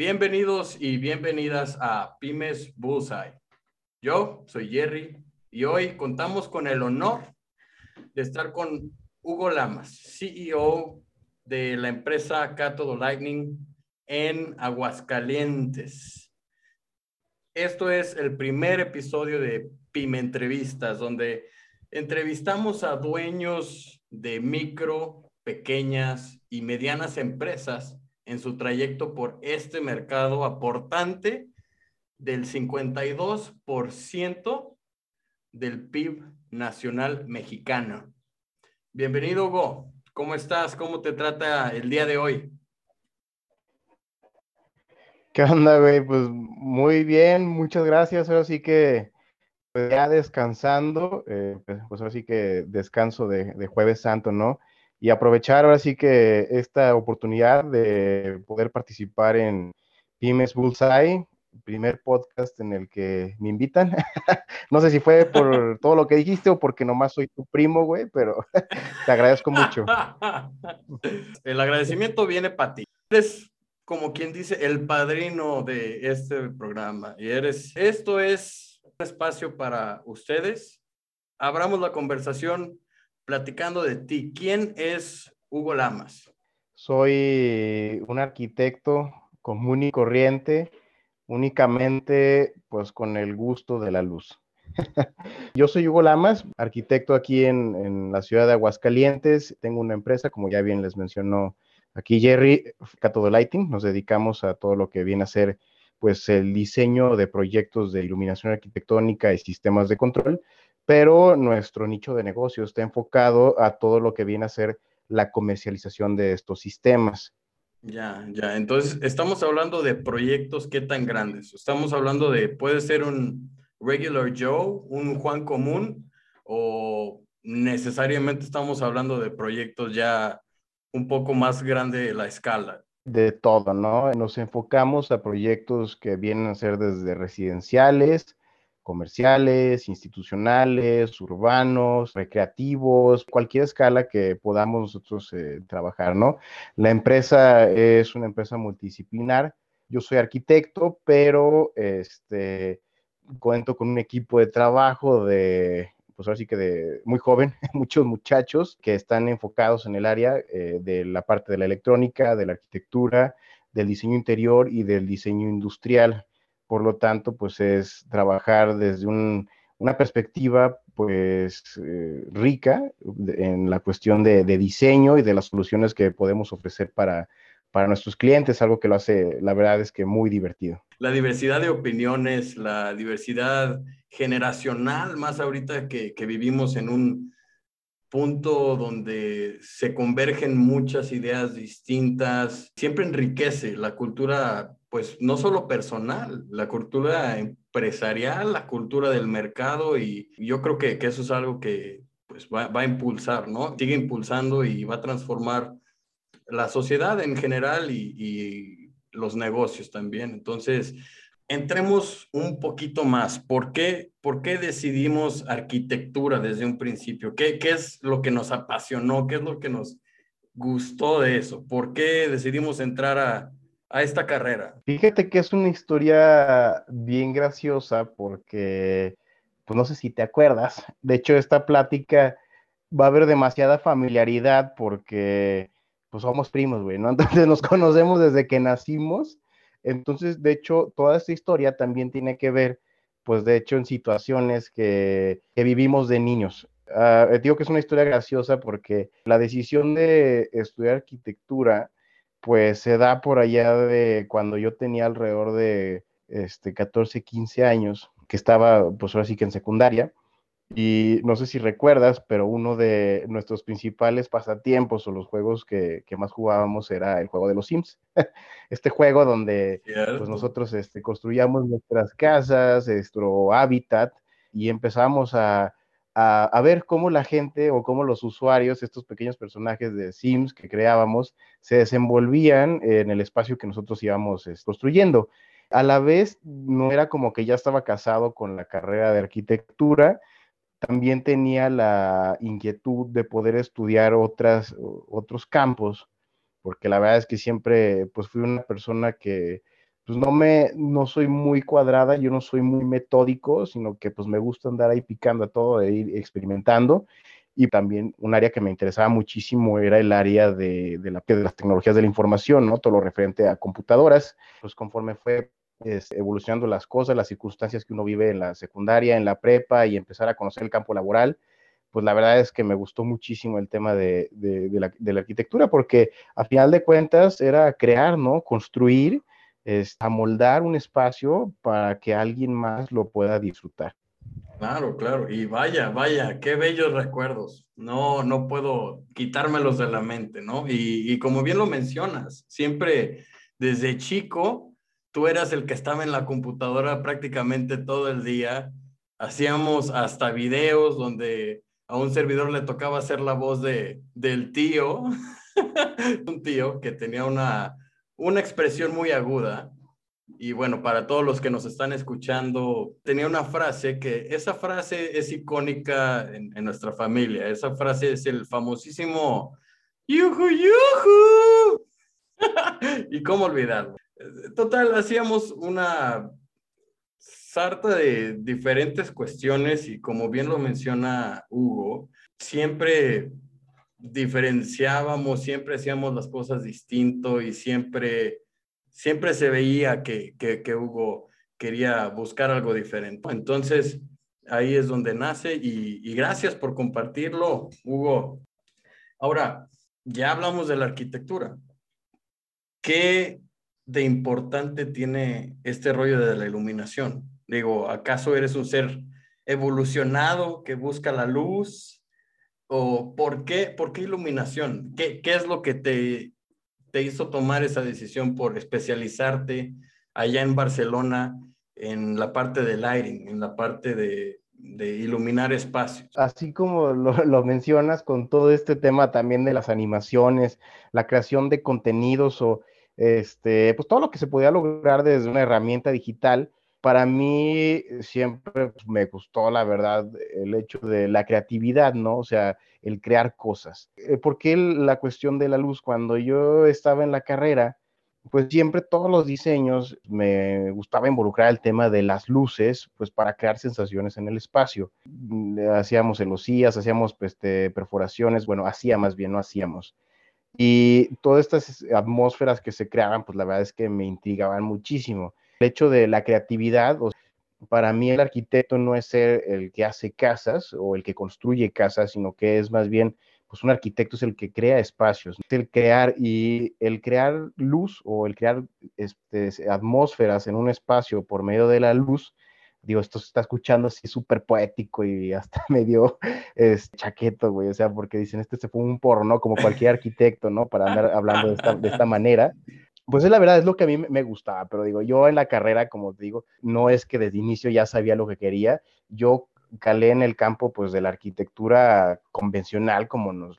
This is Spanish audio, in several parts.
Bienvenidos y bienvenidas a Pymes Bullseye. Yo soy Jerry y hoy contamos con el honor de estar con Hugo Lamas, CEO de la empresa Cátodo Lightning en Aguascalientes. Esto es el primer episodio de Pyme Entrevistas, donde entrevistamos a dueños de micro, pequeñas y medianas empresas en su trayecto por este mercado aportante del 52% del PIB nacional mexicano. Bienvenido, Hugo. ¿Cómo estás? ¿Cómo te trata el día de hoy? ¿Qué onda, güey? Pues muy bien, muchas gracias. Ahora sí que pues, ya descansando, eh, pues, pues ahora sí que descanso de, de Jueves Santo, ¿no? Y aprovechar ahora sí que esta oportunidad de poder participar en Pymes Bullseye, primer podcast en el que me invitan. no sé si fue por todo lo que dijiste o porque nomás soy tu primo, güey, pero te agradezco mucho. el agradecimiento viene para ti. Eres como quien dice el padrino de este programa y eres, esto es un espacio para ustedes. Abramos la conversación platicando de ti. ¿Quién es Hugo Lamas? Soy un arquitecto común y corriente, únicamente pues con el gusto de la luz. Yo soy Hugo Lamas, arquitecto aquí en, la ciudad de Aguascalientes. Tengo una empresa, como ya bien les mencionó aquí Jerry, Catodo Lighting. Nos dedicamos a todo lo que viene a ser pues el diseño de proyectos de iluminación arquitectónica y sistemas de control pero nuestro nicho de negocio está enfocado a todo lo que viene a ser la comercialización de estos sistemas. Ya, ya. Entonces, estamos hablando de proyectos qué tan grandes. Estamos hablando de, puede ser un regular Joe, un Juan común, o necesariamente estamos hablando de proyectos ya un poco más grande la escala. De todo, ¿no? Nos enfocamos a proyectos que vienen a ser desde residenciales, comerciales, institucionales, urbanos, recreativos, cualquier escala que podamos nosotros eh, trabajar, ¿no? La empresa es una empresa multidisciplinar. Yo soy arquitecto, pero este, cuento con un equipo de trabajo de, pues ahora sí que de muy joven, muchos muchachos que están enfocados en el área eh, de la parte de la electrónica, de la arquitectura, del diseño interior y del diseño industrial. Por lo tanto, pues es trabajar desde una perspectiva pues eh, rica en la cuestión de, diseño y de las soluciones que podemos ofrecer para, para nuestros clientes, algo que lo hace, la verdad es que muy divertido. La diversidad de opiniones, la diversidad generacional, más ahorita que vivimos en un punto donde se convergen muchas ideas distintas, siempre enriquece la cultura pues no solo personal, la cultura empresarial, la cultura del mercado y yo creo que, eso es algo que pues va, a impulsar, ¿no? Sigue impulsando y va a transformar la sociedad en general y, y los negocios también. Entonces, entremos un poquito más. ¿Por qué, ¿Por qué decidimos arquitectura desde un principio? ¿Qué, ¿Qué es lo que nos apasionó? ¿Qué es lo que nos gustó de eso? ¿Por qué decidimos entrar a, a esta carrera? Fíjate que es una historia bien graciosa porque, pues no sé si te acuerdas, de hecho esta plática va a haber demasiada familiaridad porque pues somos primos, güey, ¿no? Entonces nos conocemos desde que nacimos. Entonces, de hecho, toda esta historia también tiene que ver, pues de hecho, en situaciones que, que vivimos de niños. Uh, digo que es una historia graciosa porque la decisión de estudiar arquitectura, pues se da por allá de cuando yo tenía alrededor de este, 14, 15 años, que estaba pues ahora sí que en secundaria. Y no sé si recuerdas, pero uno de nuestros principales pasatiempos o los juegos que, que más jugábamos era el juego de los Sims. este juego donde pues, nosotros este, construíamos nuestras casas, nuestro hábitat y empezamos a, a, ver cómo la gente o cómo los usuarios, estos pequeños personajes de Sims que creábamos, se desenvolvían en el espacio que nosotros íbamos construyendo. A la vez, no era como que ya estaba casado con la carrera de arquitectura, también tenía la inquietud de poder estudiar otras, otros campos, porque la verdad es que siempre pues fui una persona que pues no me, no soy muy cuadrada, yo no soy muy metódico, sino que pues me gusta andar ahí picando a todo e ir experimentando. Y también un área que me interesaba muchísimo era el área de, de, la, las tecnologías de la información, ¿no? Todo lo referente a computadoras. Pues conforme fue evolucionando las cosas, las circunstancias que uno vive en la secundaria, en la prepa y empezar a conocer el campo laboral, pues la verdad es que me gustó muchísimo el tema de, de, de la, la, arquitectura, porque a final de cuentas era crear, ¿no? Construir, es, amoldar un espacio para que alguien más lo pueda disfrutar. Claro, claro. Y vaya, vaya, qué bellos recuerdos. No, no puedo quitármelos de la mente, ¿no? Y, y como bien lo mencionas, siempre desde chico, tú eras el que estaba en la computadora prácticamente todo el día. Hacíamos hasta videos donde a un servidor le tocaba hacer la voz de, del tío, un tío que tenía una, una expresión muy aguda. Y bueno, para todos los que nos están escuchando, tenía una frase que esa frase es icónica en, nuestra familia. Esa frase es el famosísimo yuju yuju. y cómo olvidarlo. Total, hacíamos una sarta de diferentes cuestiones y como bien lo menciona Hugo, siempre diferenciábamos, siempre hacíamos las cosas distinto y siempre, siempre se veía que, que, Hugo quería buscar algo diferente. Entonces, ahí es donde nace y, gracias por compartirlo, Hugo. Ahora, ya hablamos de la arquitectura. ¿Qué de importante tiene este rollo de la iluminación? Digo, ¿acaso eres un ser evolucionado que busca la luz? ¿O por qué, por qué iluminación? ¿Qué, qué es lo que te, te hizo tomar esa decisión por especializarte allá en Barcelona en la parte del lighting, en la parte de, de iluminar espacios. Así como lo, lo, mencionas con todo este tema también de las animaciones, la creación de contenidos o este, pues todo lo que se podía lograr desde una herramienta digital, para mí siempre me gustó, la verdad, el hecho de la creatividad, ¿no? O sea, el crear cosas. Eh, ¿Por qué la cuestión de la luz? Cuando yo estaba en la carrera, pues siempre todos los diseños me gustaba involucrar el tema de las luces, pues para crear sensaciones en el espacio. Mm, hacíamos celosías, hacíamos pues, este, perforaciones, bueno, hacía más bien, no hacíamos. Y todas estas atmósferas que se creaban, pues la verdad es que me intrigaban muchísimo el hecho de la creatividad, para mí el arquitecto no es ser el que hace casas o el que construye casas, sino que es más bien, pues un arquitecto es el que crea espacios, el crear y el crear luz o el crear este, atmósferas en un espacio por medio de la luz. Digo, esto se está escuchando así súper poético y hasta medio es, chaqueto, güey, o sea, porque dicen, este se fue un porno, como cualquier arquitecto, ¿no? Para andar hablando de esta, de esta manera. Pues es la verdad, es lo que a mí me gustaba, pero digo, yo en la carrera, como te digo, no es que desde inicio ya sabía lo que quería, yo calé en el campo pues de la arquitectura convencional como nos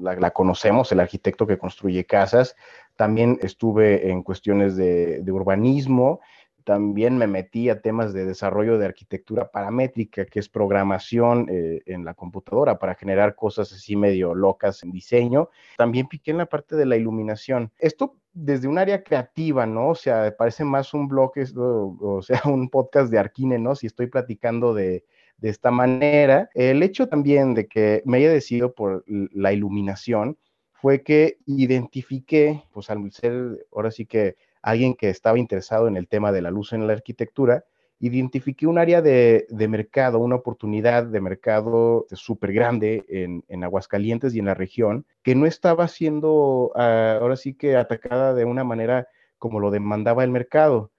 la, conocemos, el arquitecto que construye casas, también estuve en cuestiones de, de urbanismo, también me metí a temas de desarrollo de arquitectura paramétrica, que es programación eh, en la computadora para generar cosas así medio locas en diseño. También piqué en la parte de la iluminación. Esto desde un área creativa, ¿no? O sea, parece más un blog, o, sea, un podcast de Arquine, ¿no? Si estoy platicando de, de esta manera. El hecho también de que me haya decidido por la iluminación fue que identifiqué, pues al ser ahora sí que alguien que estaba interesado en el tema de la luz en la arquitectura, identifiqué un área de, mercado, una oportunidad de mercado súper grande en, en, Aguascalientes y en la región, que no estaba siendo uh, ahora sí que atacada de una manera como lo demandaba el mercado.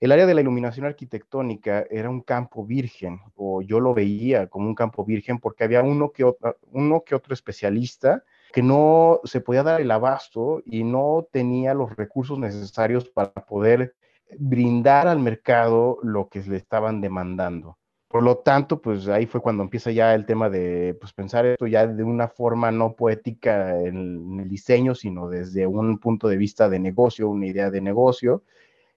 El área de la iluminación arquitectónica era un campo virgen, o yo lo veía como un campo virgen porque había uno que otro, uno que otro especialista que no se podía dar el abasto y no tenía los recursos necesarios para poder brindar al mercado lo que le estaban demandando. Por lo tanto, pues ahí fue cuando empieza ya el tema de pues, pensar esto ya de una forma no poética en, el diseño, sino desde un punto de vista de negocio, una idea de negocio.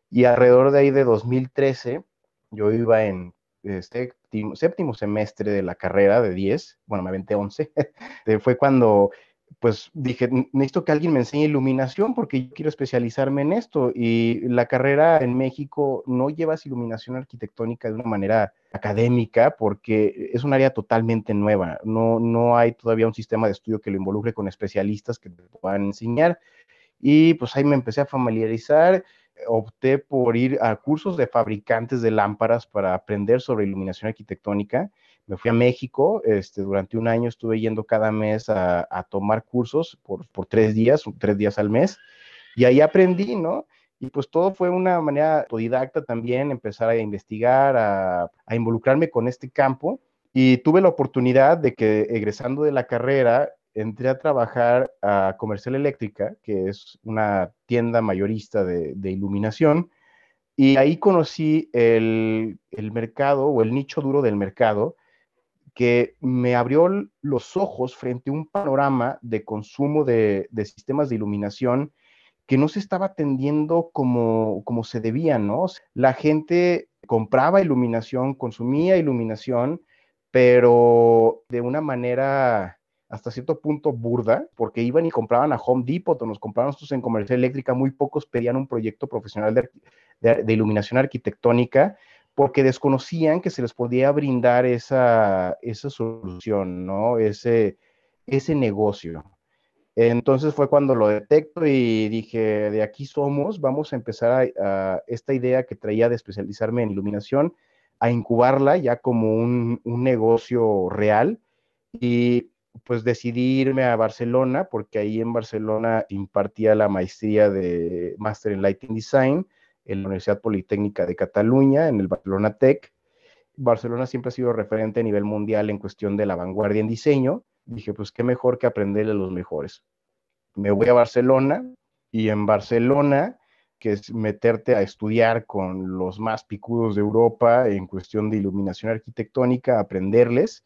Y alrededor de ahí de 2013, yo iba en este séptimo semestre de la carrera de 10, bueno, me aventé 11, fue cuando pues dije, necesito que alguien me enseñe iluminación porque yo quiero especializarme en esto. Y la carrera en México no llevas iluminación arquitectónica de una manera académica porque es un área totalmente nueva. No, no hay todavía un sistema de estudio que lo involucre con especialistas que te puedan enseñar. Y pues ahí me empecé a familiarizar. Opté por ir a cursos de fabricantes de lámparas para aprender sobre iluminación arquitectónica me fui a México, este, durante un año estuve yendo cada mes a, tomar cursos por, por, tres días, tres días al mes, y ahí aprendí, ¿no? Y pues todo fue una manera autodidacta también, empezar a investigar, a, involucrarme con este campo, y tuve la oportunidad de que egresando de la carrera, entré a trabajar a Comercial Eléctrica, que es una tienda mayorista de, de iluminación, y ahí conocí el, el, mercado o el nicho duro del mercado, que me abrió los ojos frente a un panorama de consumo de, sistemas de iluminación que no se estaba atendiendo como, como se debía, ¿no? La gente compraba iluminación, consumía iluminación, pero de una manera hasta cierto punto burda, porque iban y compraban a Home Depot nos compraban nosotros en comercial eléctrica, muy pocos pedían un proyecto profesional de iluminación arquitectónica porque desconocían que se les podía brindar esa, esa solución, ¿no? Ese, ese negocio. Entonces fue cuando lo detecto y dije, de aquí somos, vamos a empezar a, esta idea que traía de especializarme en iluminación, a incubarla ya como un, un negocio real. Y pues decidí irme a Barcelona, porque ahí en Barcelona impartía la maestría de Master in Lighting Design en la Universidad Politécnica de Cataluña, en el Barcelona Tech. Barcelona siempre ha sido referente a nivel mundial en cuestión de la vanguardia en diseño. Dije, pues qué mejor que aprenderle a los mejores. Me voy a Barcelona y en Barcelona, que es meterte a estudiar con los más picudos de Europa en cuestión de iluminación arquitectónica, aprenderles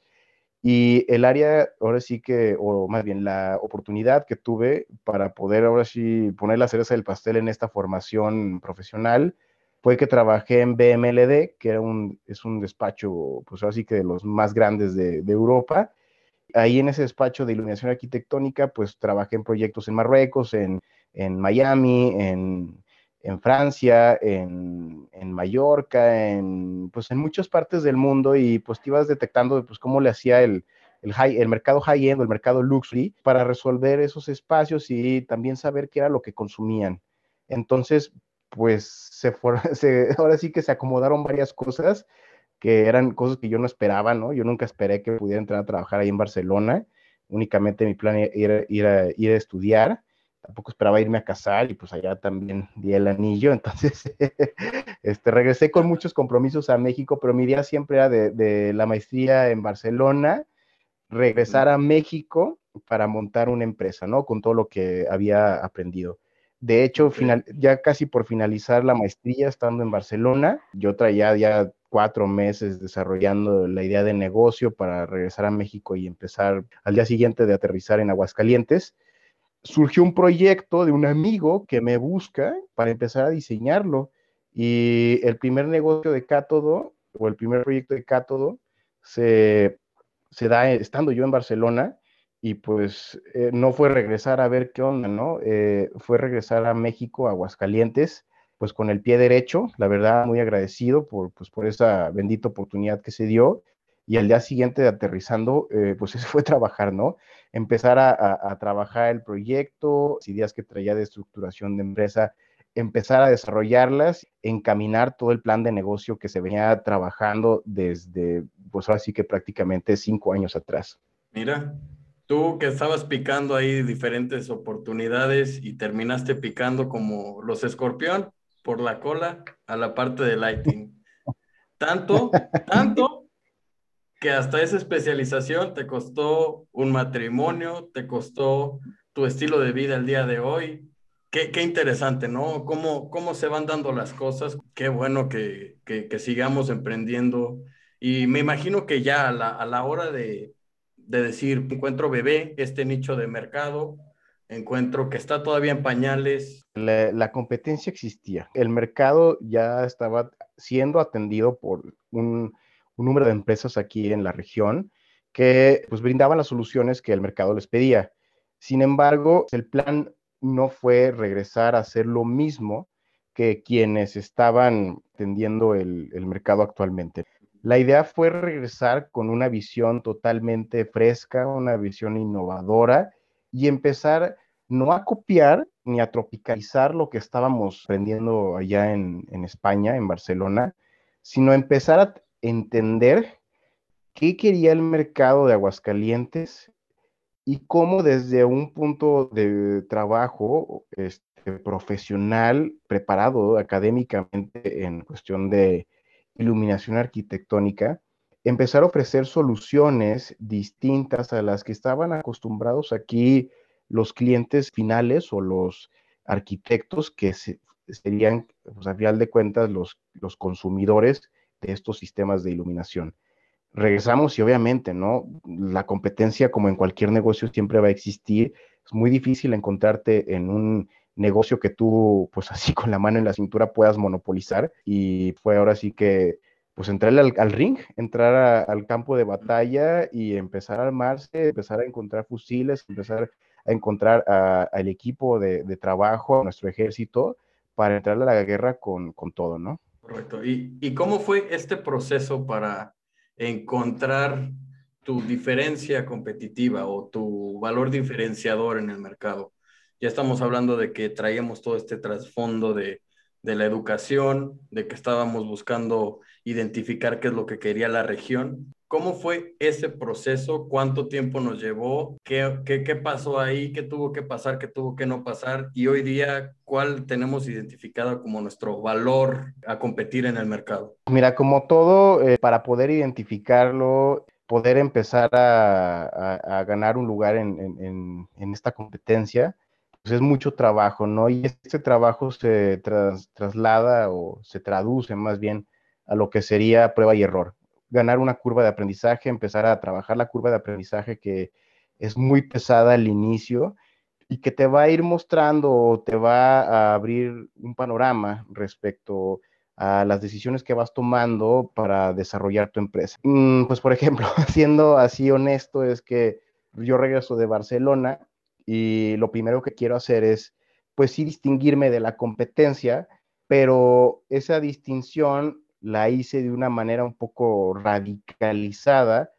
y el área, ahora sí que, o más bien la oportunidad que tuve para poder ahora sí poner la cereza del pastel en esta formación profesional, fue que trabajé en BMLD, que era un, es un despacho, pues ahora sí que de los más grandes de, Europa. Ahí en ese despacho de iluminación arquitectónica, pues trabajé en proyectos en Marruecos, en, en Miami, en, en Francia, en, Mallorca, en, pues en muchas partes del mundo y pues te ibas detectando pues cómo le hacía el, el, high, el mercado high-end o el mercado luxury para resolver esos espacios y también saber qué era lo que consumían. Entonces, pues se, se ahora sí que se acomodaron varias cosas que eran cosas que yo no esperaba, ¿no? Yo nunca esperé que pudiera entrar a trabajar ahí en Barcelona. Únicamente mi plan era ir a, ir a estudiar tampoco esperaba irme a casar y pues allá también di el anillo, entonces este, regresé con muchos compromisos a México, pero mi idea siempre era de, la maestría en Barcelona, regresar a México para montar una empresa, ¿no? Con todo lo que había aprendido. De hecho, final, ya casi por finalizar la maestría, estando en Barcelona, yo traía ya cuatro meses desarrollando la idea de negocio para regresar a México y empezar al día siguiente de aterrizar en Aguascalientes surgió un proyecto de un amigo que me busca para empezar a diseñarlo. Y el primer negocio de cátodo, o el primer proyecto de cátodo, se, da estando yo en Barcelona y pues eh, no fue regresar a ver qué onda, ¿no? Eh, fue regresar a México, a Aguascalientes, pues con el pie derecho, la verdad, muy agradecido por, pues, por esa bendita oportunidad que se dio y al día siguiente de aterrizando, eh, pues eso fue trabajar, ¿no? Empezar a, trabajar el proyecto, ideas que traía de estructuración de empresa, empezar a desarrollarlas, encaminar todo el plan de negocio que se venía trabajando desde, pues ahora sí que prácticamente cinco años atrás. Mira, tú que estabas picando ahí diferentes oportunidades y terminaste picando como los escorpión por la cola a la parte de lighting. Tanto, tanto que hasta esa especialización te costó un matrimonio, te costó tu estilo de vida el día de hoy. Qué, qué interesante, ¿no? Cómo, cómo se van dando las cosas. Qué bueno que, que, sigamos emprendiendo. Y me imagino que ya a la, a la hora de, de decir, encuentro bebé, este nicho de mercado, encuentro que está todavía en pañales. La, competencia existía. El mercado ya estaba siendo atendido por un un número de empresas aquí en la región que pues brindaban las soluciones que el mercado les pedía. Sin embargo, el plan no fue regresar a hacer lo mismo que quienes estaban atendiendo el, mercado actualmente. La idea fue regresar con una visión totalmente fresca, una visión innovadora y empezar no a copiar ni a tropicalizar lo que estábamos aprendiendo allá en, España, en Barcelona, sino empezar a entender qué quería el mercado de Aguascalientes y cómo desde un punto de trabajo este, profesional, preparado académicamente en cuestión de iluminación arquitectónica, empezar a ofrecer soluciones distintas a las que estaban acostumbrados aquí los clientes finales o los arquitectos que serían, pues, a final de cuentas, los, los consumidores de estos sistemas de iluminación. Regresamos y obviamente, ¿no? La competencia, como en cualquier negocio, siempre va a existir. Es muy difícil encontrarte en un negocio que tú, pues así con la mano en la cintura puedas monopolizar. Y fue ahora sí que pues entrar al, ring, entrar al campo de batalla y empezar a armarse, empezar a encontrar fusiles, empezar a encontrar al equipo de, trabajo, a nuestro ejército, para entrar a la guerra con, todo, ¿no? Correcto. ¿Y, ¿Y cómo fue este proceso para encontrar tu diferencia competitiva o tu valor diferenciador en el mercado? Ya estamos hablando de que traíamos todo este trasfondo de, de la educación, de que estábamos buscando identificar qué es lo que quería la región. ¿Cómo fue ese proceso? ¿Cuánto tiempo nos llevó? ¿Qué, qué, qué pasó ahí? ¿Qué tuvo que pasar? ¿Qué tuvo que no pasar? Y hoy día, ¿cuál tenemos identificado como nuestro valor a competir en el mercado? Mira, como todo, eh, para poder identificarlo, poder empezar a, a, ganar un lugar en, en, en esta competencia, pues es mucho trabajo, ¿no? Y este trabajo se traslada o se traduce más bien a lo que sería prueba y error. Ganar una curva de aprendizaje, empezar a trabajar la curva de aprendizaje que es muy pesada al inicio y que te va a ir mostrando o te va a abrir un panorama respecto a las decisiones que vas tomando para desarrollar tu empresa. Mm, pues por ejemplo, siendo así honesto, es que yo regreso de Barcelona y lo primero que quiero hacer es, pues sí, distinguirme de la competencia, pero esa distinción la hice de una manera un poco radicalizada,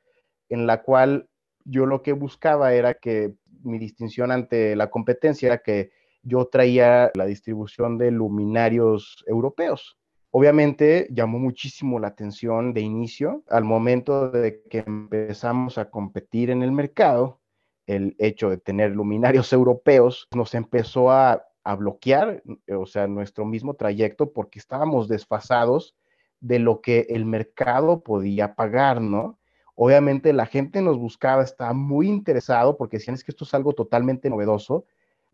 en la cual yo lo que buscaba era que mi distinción ante la competencia era que yo traía la distribución de luminarios europeos. Obviamente llamó muchísimo la atención de inicio al momento de que empezamos a competir en el mercado el hecho de tener luminarios europeos nos empezó a, bloquear, o sea, nuestro mismo trayecto porque estábamos desfasados de lo que el mercado podía pagar, ¿no? Obviamente la gente nos buscaba, estaba muy interesado porque decían es que esto es algo totalmente novedoso,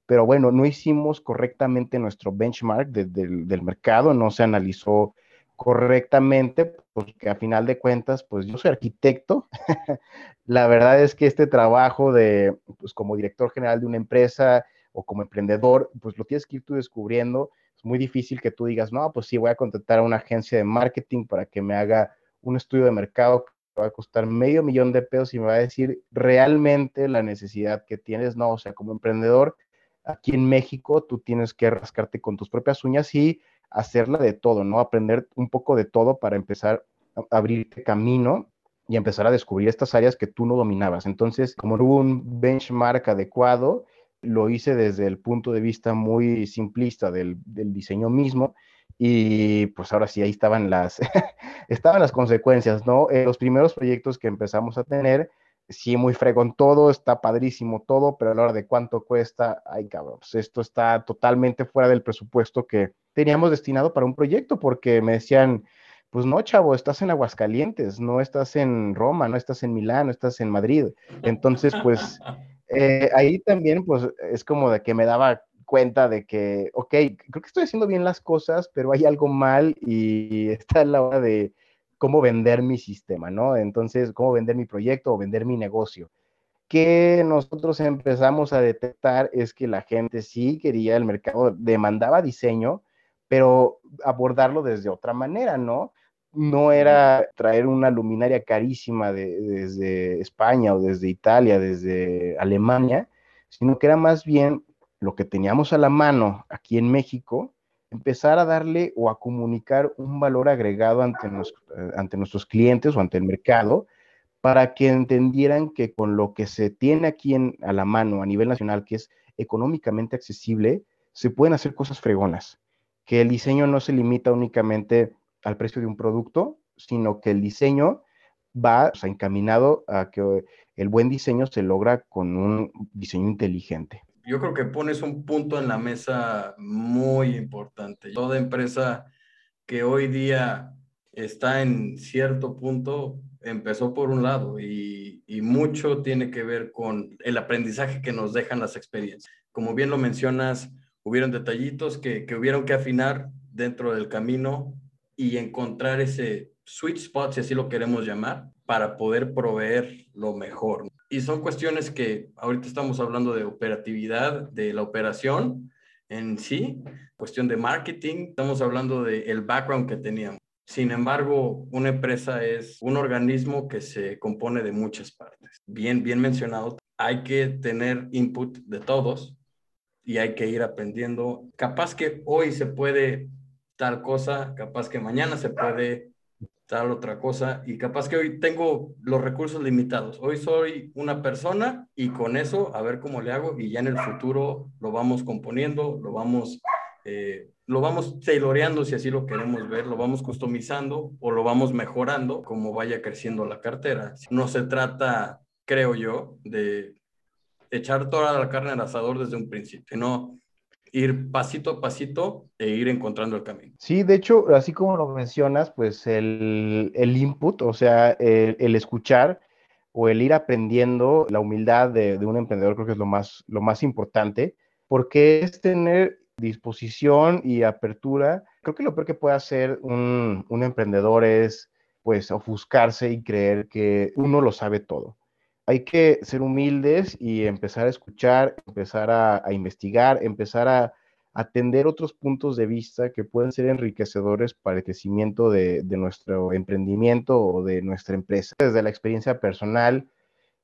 pero bueno, no hicimos correctamente nuestro benchmark del mercado, no se analizó correctamente, porque a final de cuentas, pues yo soy arquitecto. la verdad es que este trabajo de, pues como director general de una empresa o como emprendedor, pues lo tienes que ir tú descubriendo. Es muy difícil que tú digas, no, pues sí, voy a contratar a una agencia de marketing para que me haga un estudio de mercado que va a costar medio millón de pesos y me va a decir realmente la necesidad que tienes. No, o sea, como emprendedor, aquí en México, tú tienes que rascarte con tus propias uñas y hacerla de todo, ¿no? Aprender un poco de todo para empezar a abrirte camino y empezar a descubrir estas áreas que tú no dominabas. Entonces, como no hubo un benchmark adecuado, lo hice desde el punto de vista muy simplista del, diseño mismo y pues ahora sí, ahí estaban las, estaban las consecuencias, ¿no? Eh, los primeros proyectos que empezamos a tener, sí, muy fregón todo, está padrísimo todo, pero a la hora de cuánto cuesta, ay cabrón, pues esto está totalmente fuera del presupuesto que teníamos destinado para un proyecto, porque me decían, pues no, chavo, estás en Aguascalientes, no estás en Roma, no estás en Milán, no estás en Madrid. Entonces, pues eh, ahí también, pues es como de que me daba cuenta de que, ok, creo que estoy haciendo bien las cosas, pero hay algo mal y está la hora de cómo vender mi sistema, ¿no? Entonces, cómo vender mi proyecto o vender mi negocio. Que nosotros empezamos a detectar es que la gente sí quería, el mercado demandaba diseño, pero abordarlo desde otra manera, ¿no? No era traer una luminaria carísima desde España o desde Italia, desde Alemania, sino que era más bien lo que teníamos a la mano aquí en México, empezar a darle o a comunicar un valor agregado ante, eh, ante nuestros clientes o ante el mercado para que entendieran que con lo que se tiene aquí en, a la mano a nivel nacional, que es económicamente accesible, se pueden hacer cosas fregonas, que el diseño no se limita únicamente al precio de un producto, sino que el diseño va encaminado a que el buen diseño se logra con un diseño inteligente. Yo creo que pones un punto en la mesa muy importante. Toda empresa que hoy día está en cierto punto empezó por un lado y, mucho tiene que ver con el aprendizaje que nos dejan las experiencias. Como bien lo mencionas, hubieron detallitos que hubieron que afinar dentro del camino y encontrar ese sweet spot, si así lo queremos llamar, para poder proveer lo mejor. Y son cuestiones que ahorita estamos hablando de operatividad, de la operación en sí, cuestión de marketing, estamos hablando del el background que teníamos. Sin embargo, una empresa es un organismo que se compone de muchas partes. Bien, bien mencionado, hay que tener input de todos y hay que ir aprendiendo. Capaz que hoy se puede tal cosa, capaz que mañana se puede tal otra cosa y capaz que hoy tengo los recursos limitados. Hoy soy una persona y con eso a ver cómo le hago y ya en el futuro lo vamos componiendo, lo vamos, eh, lo vamos tailoreando si así lo queremos ver, lo vamos customizando o lo vamos mejorando como vaya creciendo la cartera. No se trata, creo yo, de echar toda la carne al asador desde un principio, no ir pasito a pasito e ir encontrando el camino. Sí, de hecho, así como lo mencionas, pues el, el input, o sea, el, escuchar o el ir aprendiendo la humildad de, de, un emprendedor creo que es lo más, lo más importante, porque es tener disposición y apertura. Creo que lo peor que puede hacer un, un emprendedor es pues ofuscarse y creer que uno lo sabe todo hay que ser humildes y empezar a escuchar, empezar a, investigar, empezar a atender otros puntos de vista que pueden ser enriquecedores para el crecimiento de, nuestro emprendimiento o de nuestra empresa. Desde la experiencia personal,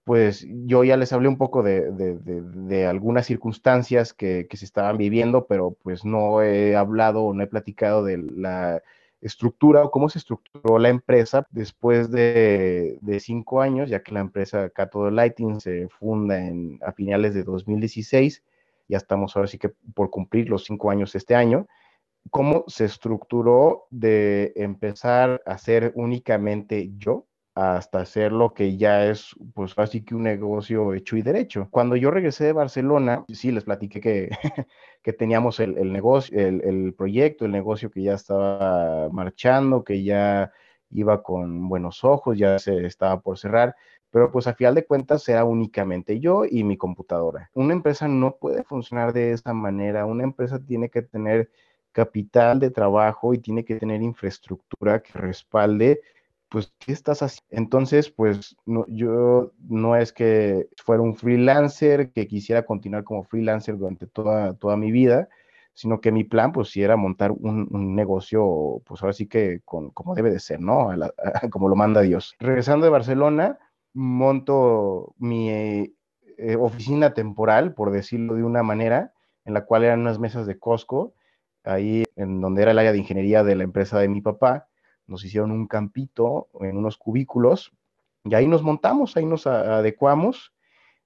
pues yo ya les hablé un poco de, algunas circunstancias que, que, se estaban viviendo, pero pues no he hablado o no he platicado de la estructura o cómo se estructuró la empresa después de, cinco años, ya que la empresa Cathode Lighting se funda en, a finales de 2016, ya estamos ahora sí que por cumplir los cinco años este año, cómo se estructuró de empezar a ser únicamente yo, hasta hacer lo que ya es, pues así que un negocio hecho y derecho. Cuando yo regresé de Barcelona, sí les platiqué que, que teníamos el, el negocio, el, el, proyecto, el negocio que ya estaba marchando, que ya iba con buenos ojos, ya se estaba por cerrar, pero pues a final de cuentas era únicamente yo y mi computadora. Una empresa no puede funcionar de esa manera, una empresa tiene que tener capital de trabajo y tiene que tener infraestructura que respalde pues, ¿qué estás haciendo? Entonces, pues, no, yo no es que fuera un freelancer, que quisiera continuar como freelancer durante toda, toda mi vida, sino que mi plan, pues, era montar un, negocio, pues, ahora sí que con, como debe de ser, ¿no? como lo manda Dios. Regresando de Barcelona, monto mi eh, oficina temporal, por decirlo de una manera, en la cual eran unas mesas de Costco, ahí en donde era el área de ingeniería de la empresa de mi papá, nos hicieron un campito en unos cubículos y ahí nos montamos, ahí nos adecuamos.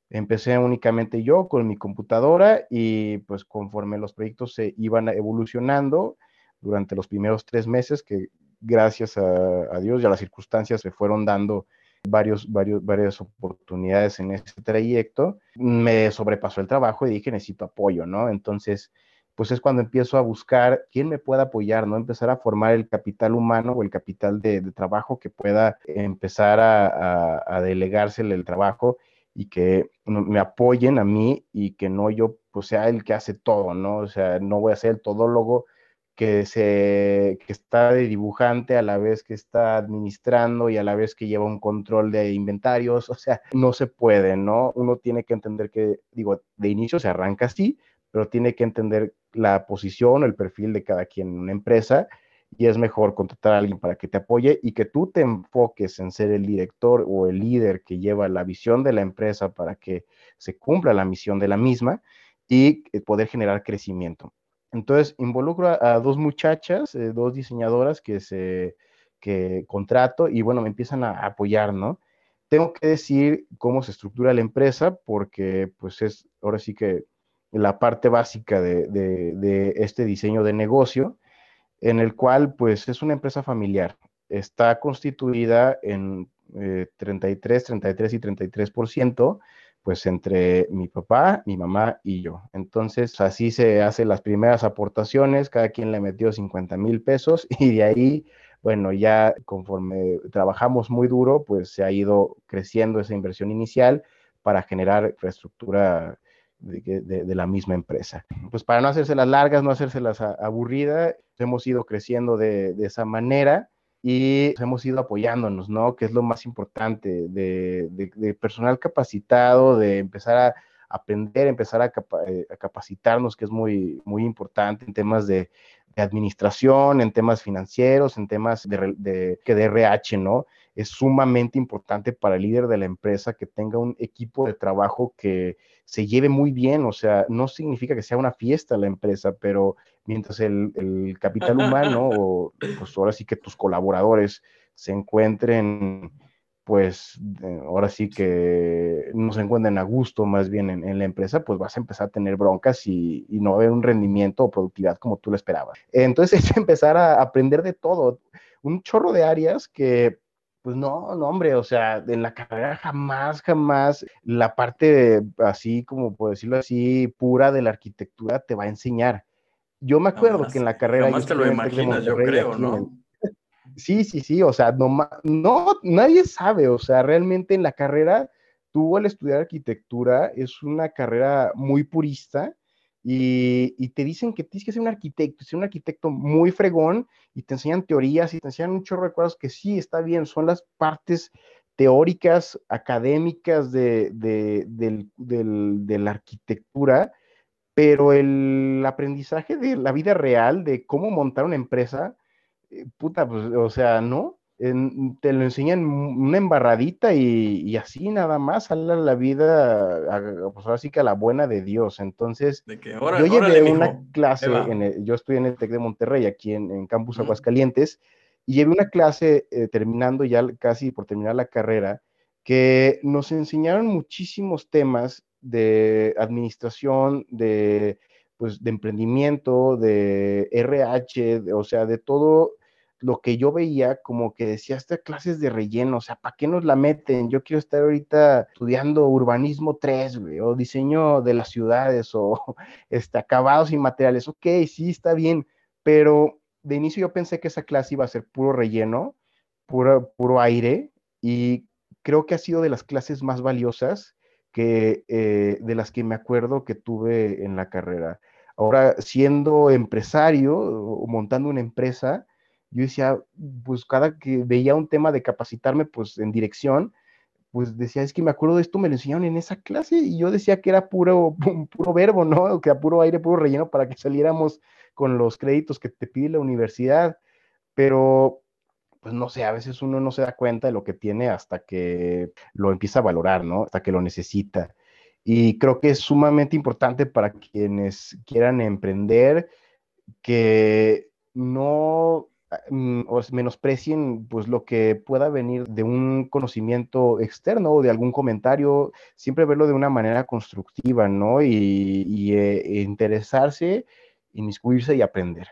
Empecé únicamente yo con mi computadora y pues conforme los proyectos se iban evolucionando durante los primeros tres meses, que gracias a, Dios y a las circunstancias se fueron dando varios, varios, varias oportunidades en este trayecto, me sobrepasó el trabajo y dije necesito apoyo, ¿no? Entonces pues es cuando empiezo a buscar quién me pueda apoyar, ¿no? Empezar a formar el capital humano o el capital de, trabajo que pueda empezar a, a, delegársele el trabajo y que me apoyen a mí y que no yo pues sea el que hace todo, ¿no? O sea, no voy a ser el todólogo que, se, que está de dibujante a la vez que está administrando y a la vez que lleva un control de inventarios, o sea, no se puede, ¿no? Uno tiene que entender que, digo, de inicio se arranca así, pero tiene que entender la posición, el perfil de cada quien en una empresa y es mejor contratar a alguien para que te apoye y que tú te enfoques en ser el director o el líder que lleva la visión de la empresa para que se cumpla la misión de la misma y eh, poder generar crecimiento. Entonces, involucro a, dos muchachas, eh, dos diseñadoras que se que contrato y bueno, me empiezan a apoyar, ¿no? Tengo que decir cómo se estructura la empresa porque pues es ahora sí que la parte básica de, de este diseño de negocio en el cual pues es una empresa familiar. Está constituida en 33, eh, 33 y 33%, pues entre mi papá, mi mamá y yo. Entonces así se hacen las primeras aportaciones, cada quien le metió 50 mil pesos y de ahí, bueno, ya conforme trabajamos muy duro, pues se ha ido creciendo esa inversión inicial para generar infraestructura de, la misma empresa. Pues para no hacerse las largas, no hacerse las aburridas, hemos ido creciendo de, esa manera y hemos ido apoyándonos, ¿no? Que es lo más importante, de, personal capacitado, de empezar a aprender, empezar a, eh, capacitarnos, que es muy, muy importante en temas de, administración, en temas financieros, en temas de, de, de RH, ¿no? Es sumamente importante para el líder de la empresa que tenga un equipo de trabajo que se lleve muy bien, o sea, no significa que sea una fiesta la empresa, pero mientras el, capital humano, o pues ahora sí que tus colaboradores se encuentren, pues ahora sí que no se encuentren a gusto más bien en, la empresa, pues vas a empezar a tener broncas y, y, no haber un rendimiento o productividad como tú lo esperabas. Entonces es empezar a aprender de todo, un chorro de áreas que pues no, no, hombre, o sea, en la carrera jamás, jamás la parte así, como por decirlo así, pura de la arquitectura te va a enseñar. Yo me acuerdo que en la carrera... Jamás te lo imaginas, yo creo, ¿no? Sí, sí, sí, o sea, no, no, nadie sabe, o sea, realmente en la carrera, tú al estudiar arquitectura es una carrera muy purista, y, te dicen que tienes que ser un arquitecto, ser un arquitecto muy fregón y te enseñan teorías y te enseñan un chorro de cosas que sí, está bien, son las partes teóricas, académicas de, la arquitectura, pero el aprendizaje de la vida real, de cómo montar una empresa, eh, puta, pues, o sea, no, te lo enseñan una embarradita y, así nada más sale la vida, pues ahora sí que a la buena de Dios. Entonces, yo llevé una clase, en yo estoy en el TEC de Monterrey, aquí en, Campus Aguascalientes, y llevé una clase eh, terminando ya casi por terminar la carrera, que nos enseñaron muchísimos temas de administración, de, pues, de emprendimiento, de RH, o sea, de todo lo que yo veía como que decía, estas clases de relleno, o sea, ¿para qué nos la meten? Yo quiero estar ahorita estudiando urbanismo 3, güey, o diseño de las ciudades, o este, acabados y materiales. Ok, sí, está bien, pero de inicio yo pensé que esa clase iba a ser puro relleno, puro, puro aire, y creo que ha sido de las clases más valiosas que, eh, de las que me acuerdo que tuve en la carrera. Ahora, siendo empresario o montando una empresa, yo decía, pues cada que veía un tema de capacitarme, pues en dirección, pues decía, es que me acuerdo de esto, me lo enseñaron en esa clase y yo decía que era puro, puro verbo, ¿no? Que era puro aire, puro relleno para que saliéramos con los créditos que te pide la universidad. Pero, pues no sé, a veces uno no se da cuenta de lo que tiene hasta que lo empieza a valorar, ¿no? Hasta que lo necesita. Y creo que es sumamente importante para quienes quieran emprender que no Mm, o menosprecien pues lo que pueda venir de un conocimiento externo o de algún comentario, siempre verlo de una manera constructiva, ¿no? Y, eh, interesarse, inmiscuirse y aprender.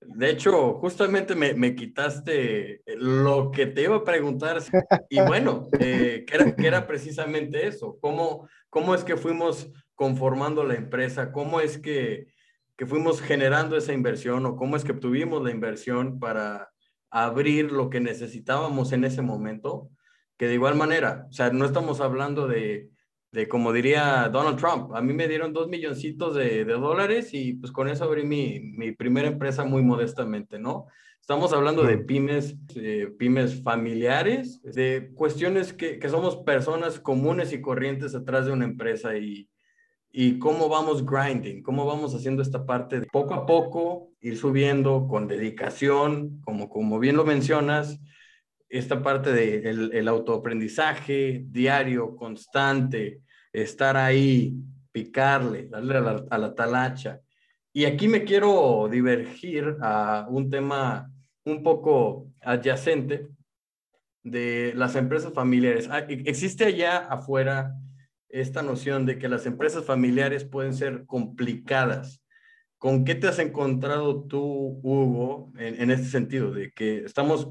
De hecho, justamente me, quitaste lo que te iba a preguntar. Y bueno, eh, que, era, que, era, precisamente eso. ¿Cómo, ¿Cómo es que fuimos conformando la empresa? ¿Cómo es que que fuimos generando esa inversión o cómo es que obtuvimos la inversión para abrir lo que necesitábamos en ese momento, que de igual manera, o sea, no estamos hablando de, de como diría Donald Trump, a mí me dieron dos milloncitos de, de dólares y pues con eso abrí mi, mi, primera empresa muy modestamente, ¿no? Estamos hablando de pymes, pymes familiares, de cuestiones que, que somos personas comunes y corrientes atrás de una empresa y, y cómo vamos grinding, cómo vamos haciendo esta parte de poco a poco, ir subiendo con dedicación, como, como bien lo mencionas, esta parte del de el, autoaprendizaje diario, constante, estar ahí, picarle, darle a la, a la talacha. Y aquí me quiero divergir a un tema un poco adyacente de las empresas familiares. Ah, existe allá afuera esta noción de que las empresas familiares pueden ser complicadas. ¿Con qué te has encontrado tú, Hugo, en, este sentido? De que estamos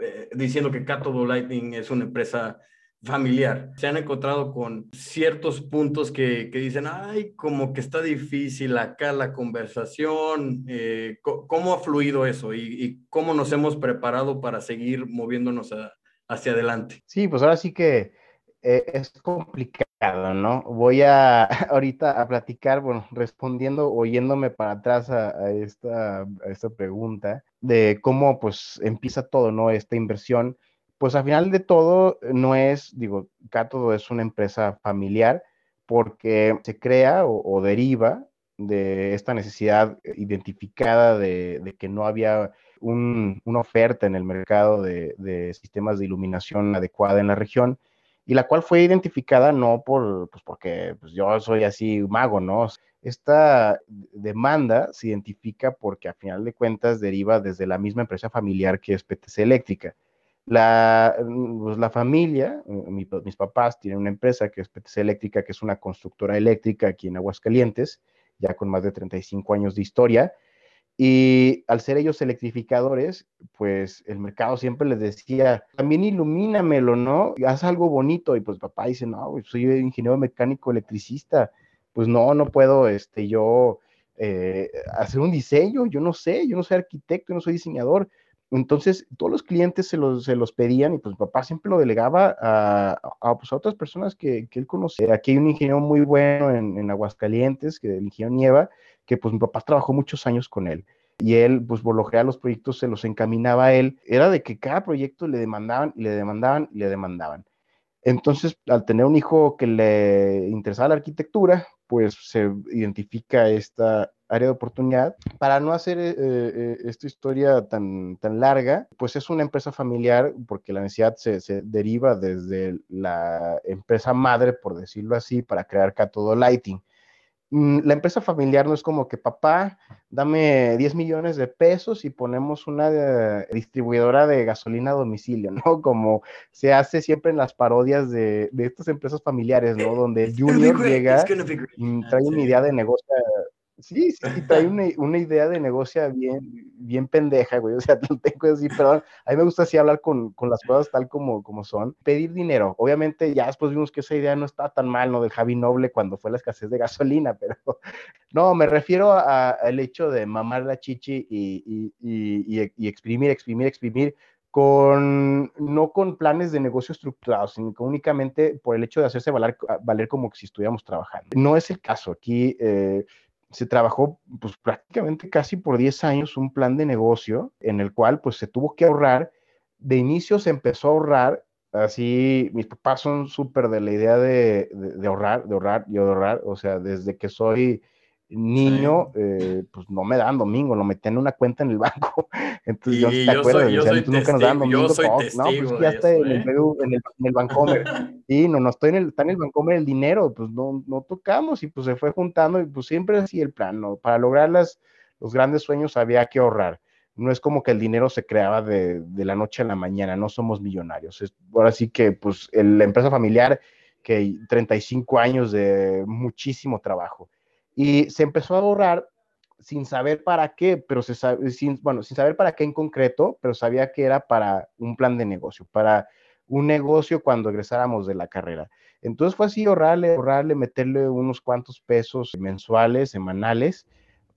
eh, diciendo que Cato Lighting es una empresa familiar. Se han encontrado con ciertos puntos que, que dicen, ay, como que está difícil acá la conversación. Eh, ¿Cómo ha fluido eso y, y, cómo nos hemos preparado para seguir moviéndonos hacia adelante? Sí, pues ahora sí que eh, es complicado, ¿no? Voy a ahorita a platicar, bueno, respondiendo, oyéndome para atrás a, esta, a esta pregunta de cómo pues empieza todo, ¿no? Esta inversión pues al final de todo no es, digo, Cátodo es una empresa familiar porque se crea o, deriva de esta necesidad identificada de, que no había una oferta en el mercado de, sistemas de iluminación adecuada en la región y la cual fue identificada no por, pues porque pues yo soy así mago, ¿no? Esta demanda se identifica porque a final de cuentas deriva desde la misma empresa familiar que es PTC Eléctrica. La, pues, la familia, mis papás tienen una empresa que es PTC Eléctrica, que es una constructora eléctrica aquí en Aguascalientes, ya con más de 35 años de historia. Y al ser ellos electrificadores, pues el mercado siempre les decía, también ilumínamelo, ¿no? Haz algo bonito. Y pues papá dice, no, soy ingeniero mecánico electricista. Pues no, no puedo, este, yo eh, hacer un diseño, yo no sé, yo no soy arquitecto, yo no soy diseñador entonces, todos los clientes se los, se los pedían y pues mi papá siempre lo delegaba a, a, pues, a otras personas que, que, él conocía. Aquí hay un ingeniero muy bueno en, en, Aguascalientes, que el ingeniero Nieva, que pues mi papá trabajó muchos años con él. Y él, pues por los proyectos se los encaminaba a él. Era de que cada proyecto le demandaban le demandaban le demandaban. Entonces, al tener un hijo que le interesaba la arquitectura, pues se identifica esta área de oportunidad. Para no hacer eh, eh, esta historia tan, tan larga, pues es una empresa familiar porque la necesidad se, deriva desde la empresa madre, por decirlo así, para crear Catodo Lighting. Mm, la empresa familiar no es como que papá, dame 10 millones de pesos y ponemos una eh, distribuidora de gasolina a domicilio, ¿no? Como se hace siempre en las parodias de, de estas empresas familiares, ¿no? Donde Junior llega y trae una idea de negocio Sí, sí, trae una, una, idea de negocio bien, bien pendeja, güey. O sea, tengo así, perdón. A mí me gusta así hablar con, con, las cosas tal como, como son. Pedir dinero. Obviamente, ya después vimos que esa idea no está tan mal, ¿no? Del Javi Noble cuando fue la escasez de gasolina, pero no, me refiero al hecho de mamar la chichi y, y, y, y exprimir, exprimir, exprimir con, no con planes de negocio estructurados, sino únicamente por el hecho de hacerse valer, valer como si estuviéramos trabajando. No es el caso. Aquí eh, se trabajó pues prácticamente casi por 10 años un plan de negocio en el cual pues se tuvo que ahorrar. De inicio se empezó a ahorrar, así mis papás son súper de la idea de, de, ahorrar, de ahorrar y de ahorrar, o sea, desde que soy niño, eh, pues no me dan domingo, lo metí en una cuenta en el banco. Entonces, yo, te acuerdas, yo soy nunca nos dan domingo. Yo soy no, pues ya está en, el, en, el, en el Bancomer. y no, no estoy en el, está en el Bancomer el dinero, pues no, no tocamos y pues se fue juntando y pues siempre así el plan, ¿no? Para lograr las, los grandes sueños había que ahorrar. No es como que el dinero se creaba de, de la noche a la mañana, no somos millonarios. Es, ahora sí que, pues, el, la empresa familiar, que 35 años de muchísimo trabajo y se empezó a ahorrar sin saber para qué, pero se sabe, sin, bueno, sin saber para qué en concreto, pero sabía que era para un plan de negocio, para un negocio cuando egresáramos de la carrera. Entonces fue así, ahorrarle, ahorrarle, meterle unos cuantos pesos mensuales, semanales,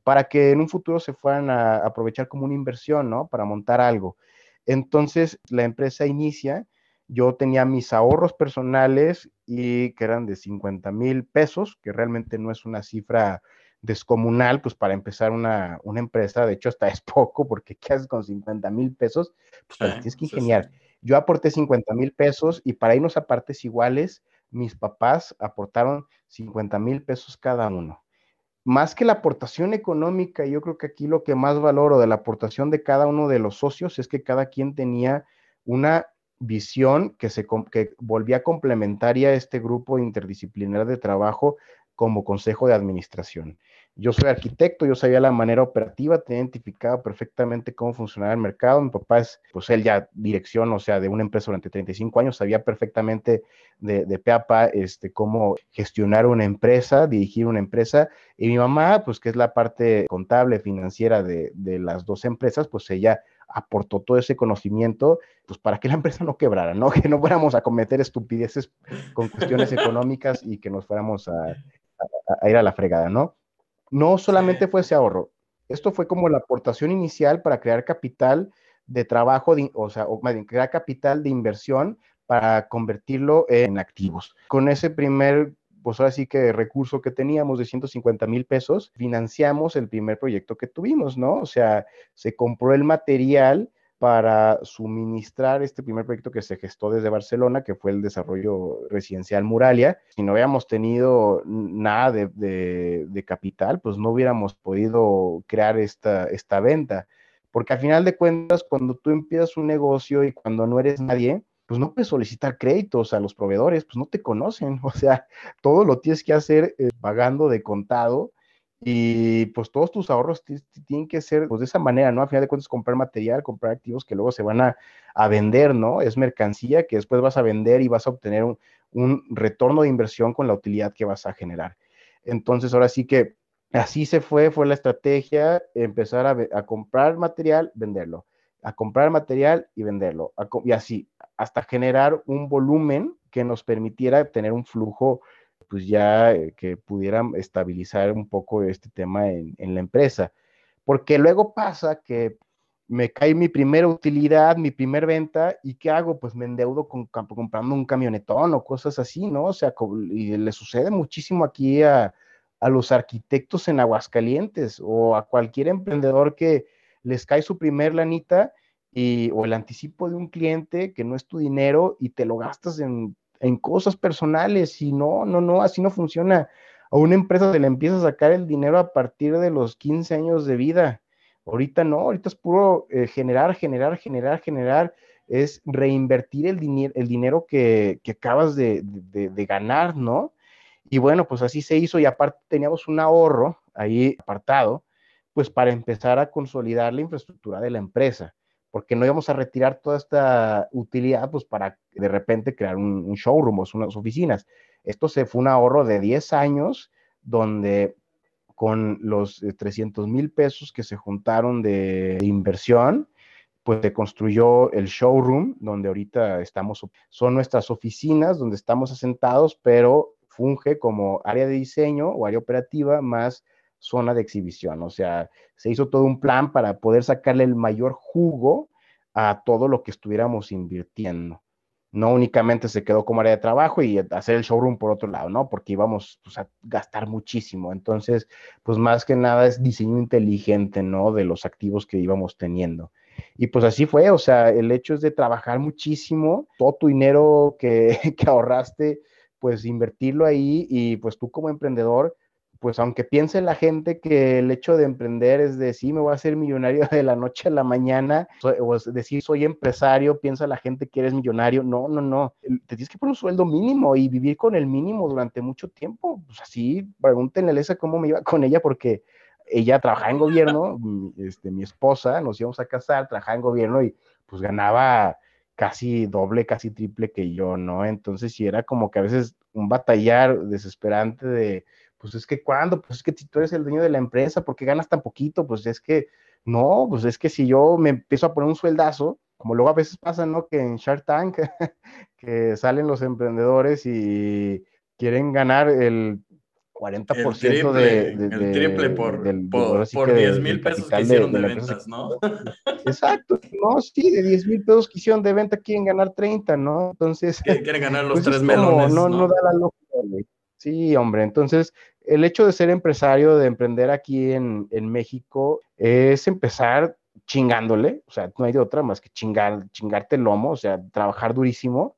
para que en un futuro se fueran a aprovechar como una inversión, ¿no? Para montar algo. Entonces la empresa inicia yo tenía mis ahorros personales y que eran de 50 mil pesos, que realmente no es una cifra descomunal, pues para empezar una, una, empresa, de hecho hasta es poco, porque ¿qué haces con 50 mil pesos? Pues tienes que ingeniar. Yo aporté 50 mil pesos y para irnos a partes iguales, mis papás aportaron 50 mil pesos cada uno. Más que la aportación económica, yo creo que aquí lo que más valoro de la aportación de cada uno de los socios es que cada quien tenía una visión que, se, que volvía complementaria a este grupo interdisciplinar de trabajo como consejo de administración. Yo soy arquitecto, yo sabía la manera operativa, tenía identificado perfectamente cómo funcionaba el mercado. Mi papá es, pues él ya dirección, o sea, de una empresa durante 35 años, sabía perfectamente de, de PAPA este, cómo gestionar una empresa, dirigir una empresa. Y mi mamá, pues que es la parte contable, financiera de, de las dos empresas, pues ella aportó todo ese conocimiento, pues para que la empresa no quebrara, ¿no? Que no fuéramos a cometer estupideces con cuestiones económicas y que nos fuéramos a, a, ir a la fregada, ¿no? No solamente fue ese ahorro, esto fue como la aportación inicial para crear capital de trabajo, o sea, crear capital de inversión para convertirlo en activos. Con ese primer, pues ahora sí que recurso que teníamos de 150 mil pesos, financiamos el primer proyecto que tuvimos, ¿no? O sea, se compró el material para suministrar este primer proyecto que se gestó desde Barcelona, que fue el desarrollo residencial Muralia. Si no hubiéramos tenido nada de, capital, pues no hubiéramos podido crear esta, esta venta. Porque al final de cuentas, cuando tú empiezas un negocio y cuando no eres nadie, pues no puedes solicitar créditos a los proveedores, pues no te conocen. O sea, todo lo tienes que hacer eh, pagando de contado y pues todos tus ahorros tienen que ser pues, de esa manera, ¿no? A final de cuentas, comprar material, comprar activos que luego se van a, vender, ¿no? Es mercancía que después vas a vender y vas a obtener un, retorno de inversión con la utilidad que vas a generar. Entonces, ahora sí que así se fue, fue la estrategia, empezar a, comprar material, venderlo, a comprar material y venderlo, y así, hasta generar un volumen que nos permitiera tener un flujo pues ya eh, que pudieran estabilizar un poco este tema en, la empresa. Porque luego pasa que me cae mi primera utilidad, mi primer venta, ¿y qué hago? Pues me endeudo con, comprando un camionetón o cosas así, ¿no? O sea, y le sucede muchísimo aquí a, a los arquitectos en Aguascalientes o a cualquier emprendedor que les cae su primer lanita y, o el anticipo de un cliente que no es tu dinero y te lo gastas en en cosas personales y no, no, no, así no funciona. A una empresa se le empieza a sacar el dinero a partir de los 15 años de vida. Ahorita no, ahorita es puro eh, generar, generar, generar, generar. Es reinvertir el, dinero el dinero que, acabas de, de, ganar, ¿no? Y bueno, pues así se hizo y aparte teníamos un ahorro ahí apartado, pues para empezar a consolidar la infraestructura de la empresa porque no íbamos a retirar toda esta utilidad pues para de repente crear un, showroom o unas oficinas. Esto se fue un ahorro de 10 años donde con los 300 eh, mil pesos que se juntaron de, inversión, pues se construyó el showroom donde ahorita estamos, son nuestras oficinas donde estamos asentados, pero funge como área de diseño o área operativa más zona de exhibición. O sea, se hizo todo un plan para poder sacarle el mayor jugo a todo lo que estuviéramos invirtiendo. No únicamente se quedó como área de trabajo y hacer el showroom por otro lado, ¿no? Porque íbamos pues, a gastar muchísimo. Entonces, pues más que nada es diseño inteligente, ¿no? De los activos que íbamos teniendo. Y pues así fue, o sea, el hecho es de trabajar muchísimo, todo tu dinero que, que ahorraste, pues invertirlo ahí y pues tú como emprendedor, pues aunque piense la gente que el hecho de emprender es de sí, me voy a hacer millonario de la noche a la mañana, o decir soy empresario, piensa la gente que eres millonario. No, no, no. Te tienes que poner un sueldo mínimo y vivir con el mínimo durante mucho tiempo. Pues así, pregúntenle a esa cómo me iba con ella, porque ella trabajaba en gobierno, este, mi esposa, nos íbamos a casar, trabajaba en gobierno y pues ganaba casi doble, casi triple que yo, ¿no? Entonces sí era como que a veces un batallar desesperante de pues es que cuando, pues es que si tú eres el dueño de la empresa, ¿por qué ganas tan poquito? Pues es que, no, pues es que si yo me empiezo a poner un sueldazo, como luego a veces pasa, ¿no? Que en Shark Tank, que salen los emprendedores y quieren ganar el 40% de, El triple por, por, 10 mil pesos que hicieron de, ventas, ¿no? Exacto, no, sí, de 10 mil pesos que hicieron de venta quieren ganar 30, ¿no? Entonces... Quieren ganar los pues tres melones, no, no, da la lógica, Sí, hombre, entonces el hecho de ser empresario, de emprender aquí en, México, es empezar chingándole, o sea, no hay de otra más que chingar, chingarte el lomo, o sea, trabajar durísimo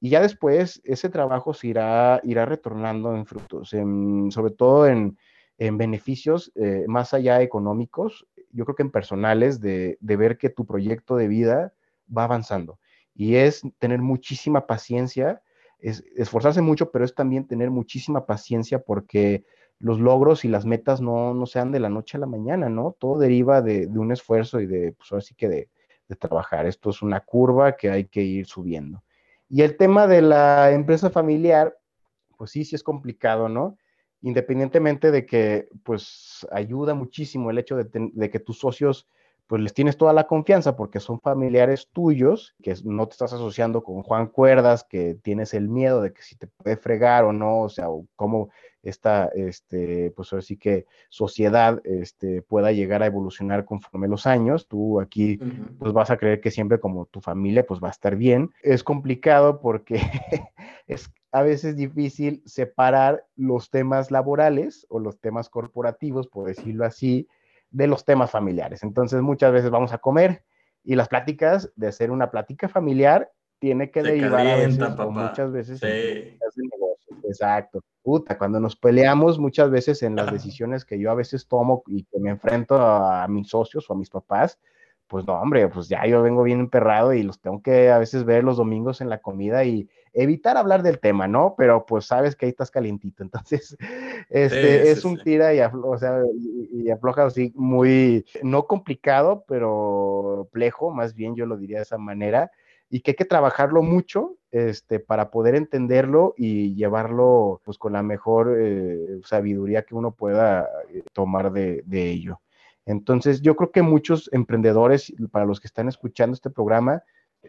y ya después ese trabajo se irá, irá retornando en frutos, sobre todo en, beneficios eh, más allá económicos, yo creo que en personales, de, ver que tu proyecto de vida va avanzando. Y es tener muchísima paciencia, es esforzarse mucho, pero es también tener muchísima paciencia porque los logros y las metas no, no sean de la noche a la mañana, ¿no? Todo deriva de, un esfuerzo y de, pues ahora sí que de, de trabajar. Esto es una curva que hay que ir subiendo. Y el tema de la empresa familiar, pues sí, sí es complicado, ¿no? Independientemente de que, pues, ayuda muchísimo el hecho de, que tus socios, pues, les tienes toda la confianza porque son familiares tuyos, que no te estás asociando con Juan Cuerdas, que tienes el miedo de que si te puede fregar o no, o sea, o cómo esta, este, pues ahora sí que sociedad este, pueda llegar a evolucionar conforme los años. Tú aquí, pues vas a creer que siempre como tu familia, pues va a estar bien. Es complicado porque es a veces difícil separar los temas laborales o los temas corporativos, por decirlo así, de los temas familiares. Entonces, muchas veces vamos a comer y las pláticas de hacer una plática familiar tiene que derivar a veces, muchas veces sí. Exacto. Puta, cuando nos peleamos muchas veces en las decisiones que yo a veces tomo y que me enfrento a, mis socios o a mis papás, pues no, hombre, pues ya yo vengo bien emperrado y los tengo que a veces ver los domingos en la comida y evitar hablar del tema, ¿no? Pero pues sabes que ahí estás calientito, entonces este es un tira y, o sea, y, afloja así muy, no complicado, pero plejo, más bien yo lo diría de esa manera, y que hay que trabajarlo mucho este, para poder entenderlo y llevarlo pues, con la mejor eh, sabiduría que uno pueda eh, tomar de, de, ello. Entonces, yo creo que muchos emprendedores, para los que están escuchando este programa,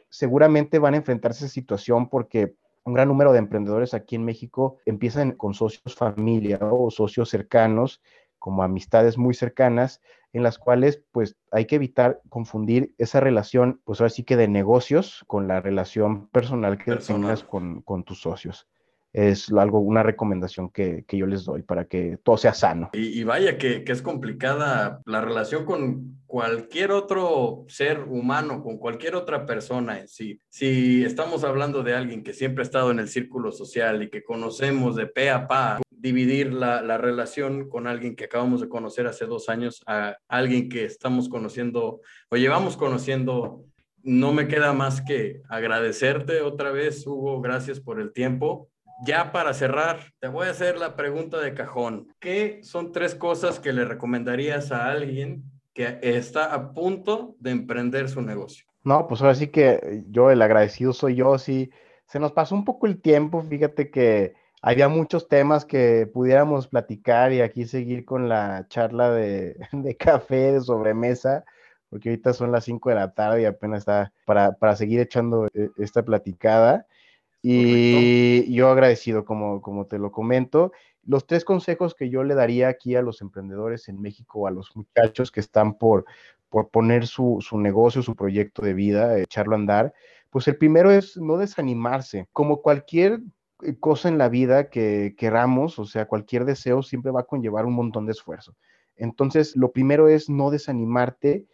seguramente van a enfrentarse a esa situación porque un gran número de emprendedores aquí en México empiezan con socios familia o socios cercanos como amistades muy cercanas, en las cuales pues hay que evitar confundir esa relación, pues ahora sí que de negocios con la relación personal que tengas con, tus socios. Es algo, una recomendación que, yo les doy para que todo sea sano. Y, vaya que, que, es complicada la relación con cualquier otro ser humano, con cualquier otra persona en sí. Si estamos hablando de alguien que siempre ha estado en el círculo social y que conocemos de pe a pa, dividir la, la, relación con alguien que acabamos de conocer hace dos años a alguien que estamos conociendo o llevamos conociendo, no me queda más que agradecerte otra vez, Hugo, gracias por el tiempo. Ya para cerrar, te voy a hacer la pregunta de cajón. ¿Qué son tres cosas que le recomendarías a alguien que está a punto de emprender su negocio? No, pues ahora sí que yo el agradecido soy yo, sí. Se nos pasó un poco el tiempo, fíjate que había muchos temas que pudiéramos platicar y aquí seguir con la charla de, café, de sobremesa, porque ahorita son las 5 de la tarde y apenas está para, seguir echando eh, esta platicada. Y yo agradecido, como, como te lo comento. Los tres consejos que yo le daría aquí a los emprendedores en México, a los muchachos que están por, por poner su, su negocio, su proyecto de vida, echarlo a andar, pues el primero es no desanimarse. Como cualquier eh, cosa en la vida que queramos, o sea, cualquier deseo siempre va a conllevar un montón de esfuerzo. Entonces, lo primero es no desanimarte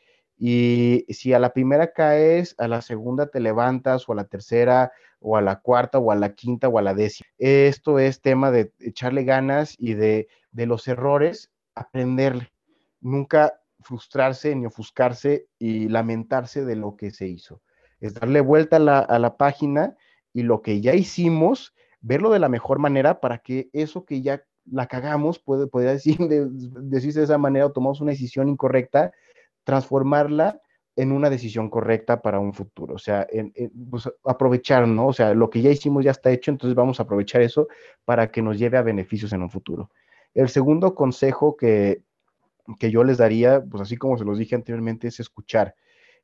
y si a la primera caes, a la segunda te levantas o a la tercera o a la cuarta o a la quinta o a la décima. Esto es tema de echarle ganas y de, de los errores, aprenderle. Nunca frustrarse ni ofuscarse y lamentarse de lo que se hizo. Es darle vuelta a la, a la página y lo que ya hicimos, verlo de la mejor manera para que eso que ya la cagamos, puede, podría decir, de, decirse de esa manera, o tomamos una decisión incorrecta, transformarla en una decisión correcta para un futuro. O sea, pues, aprovechar, ¿no? O sea, lo que ya hicimos ya está hecho, entonces vamos a aprovechar eso para que nos lleve a beneficios en un futuro. El segundo consejo que, que yo les daría, pues así como se los dije anteriormente, es escuchar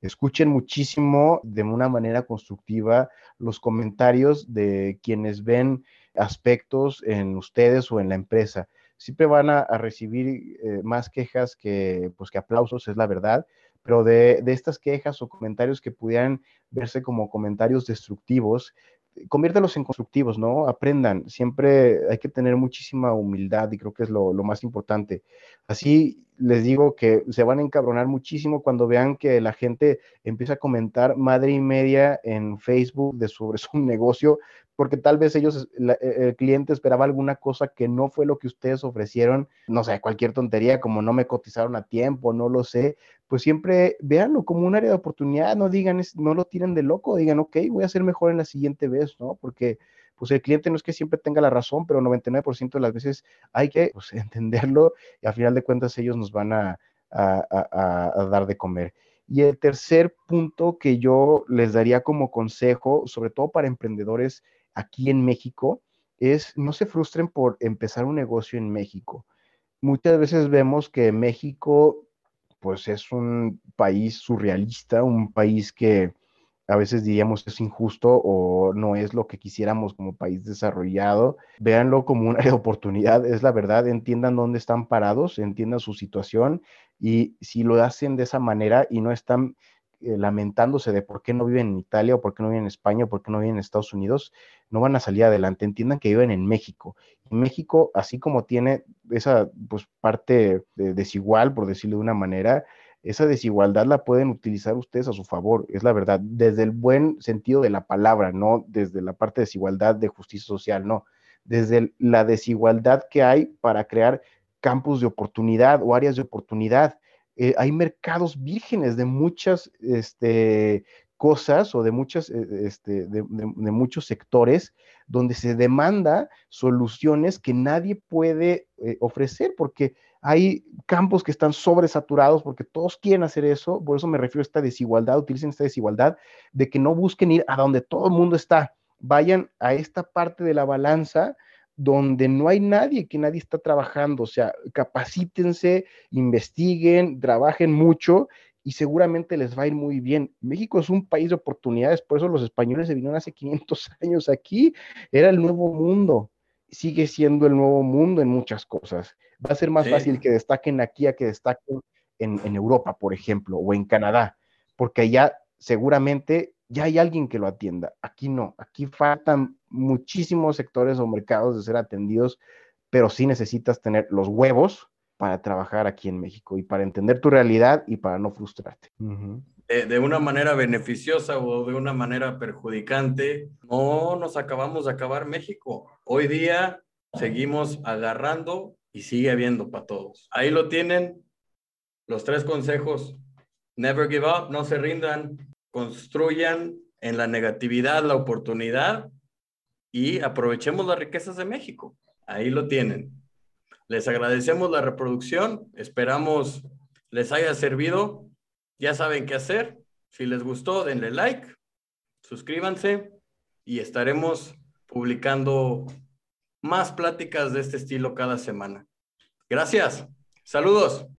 escuchen muchísimo de una manera constructiva los comentarios de quienes ven aspectos en ustedes o en la empresa. Siempre van a, recibir eh, más quejas que, pues, que aplausos, es la verdad, pero de, de, estas quejas o comentarios que pudieran verse como comentarios destructivos, conviértelos en constructivos, ¿no? Aprendan. Siempre hay que tener muchísima humildad y creo que es lo, lo, más importante. Así les digo que se van a encabronar muchísimo cuando vean que la gente empieza a comentar madre y media en Facebook de sobre su negocio, porque tal vez ellos, el cliente esperaba alguna cosa que no fue lo que ustedes ofrecieron, no sé, cualquier tontería, como no me cotizaron a tiempo, no lo sé, pues siempre véanlo como un área de oportunidad, no digan, no lo tiren de loco, digan, ok, voy a ser mejor en la siguiente vez, ¿no? Porque pues el cliente no es que siempre tenga la razón, pero 99% de las veces hay que pues, entenderlo y al final de cuentas ellos nos van a, a dar de comer. Y el tercer punto que yo les daría como consejo, sobre todo para emprendedores aquí en México, es no se frustren por empezar un negocio en México. Muchas veces vemos que México, pues es un país surrealista, un país que a veces diríamos es injusto o no es lo que quisiéramos como país desarrollado. Véanlo como una oportunidad, es la verdad, entiendan dónde están parados, entiendan su situación y si lo hacen de esa manera y no están lamentándose de por qué no viven en Italia o por qué no viven en España o por qué no viven en Estados Unidos, no van a salir adelante. Entiendan que viven en México. Y México, así como tiene esa pues, parte desigual, por decirlo de una manera, esa desigualdad la pueden utilizar ustedes a su favor, es la verdad, desde el buen sentido de la palabra, no desde la parte de desigualdad de justicia social, no, desde la desigualdad que hay para crear campos de oportunidad o áreas de oportunidad. Eh, hay mercados vírgenes de muchas este, cosas o de, muchas, eh, este, de, muchos sectores donde se demanda soluciones que nadie puede eh, ofrecer porque hay campos que están sobresaturados porque todos quieren hacer eso, por eso me refiero a esta desigualdad, utilicen esta desigualdad de que no busquen ir a donde todo el mundo está, vayan a esta parte de la balanza donde no hay nadie, que nadie está trabajando, o sea, capacítense, investiguen, trabajen mucho y seguramente les va a ir muy bien. México es un país de oportunidades, por eso los españoles se vinieron hace 500 años aquí, era el nuevo mundo, sigue siendo el nuevo mundo en muchas cosas. Va a ser más fácil que destaquen aquí a que destaquen en, en Europa, por ejemplo, o en Canadá, porque allá seguramente ya hay alguien que lo atienda. Aquí no, aquí faltan muchísimos sectores o mercados de ser atendidos, pero sí necesitas tener los huevos para trabajar aquí en México y para entender tu realidad y para no frustrarte. de, una manera beneficiosa o de una manera perjudicante, no nos acabamos de acabar México. Hoy día seguimos agarrando y sigue habiendo para todos. Ahí lo tienen, los tres consejos. Never give up, no se rindan, construyan en la negatividad la oportunidad y aprovechemos las riquezas de México. Ahí lo tienen. Les agradecemos la reproducción, esperamos les haya servido. Ya saben qué hacer. Si les gustó, denle like, suscríbanse y estaremos publicando más pláticas de este estilo cada semana. Gracias. Saludos.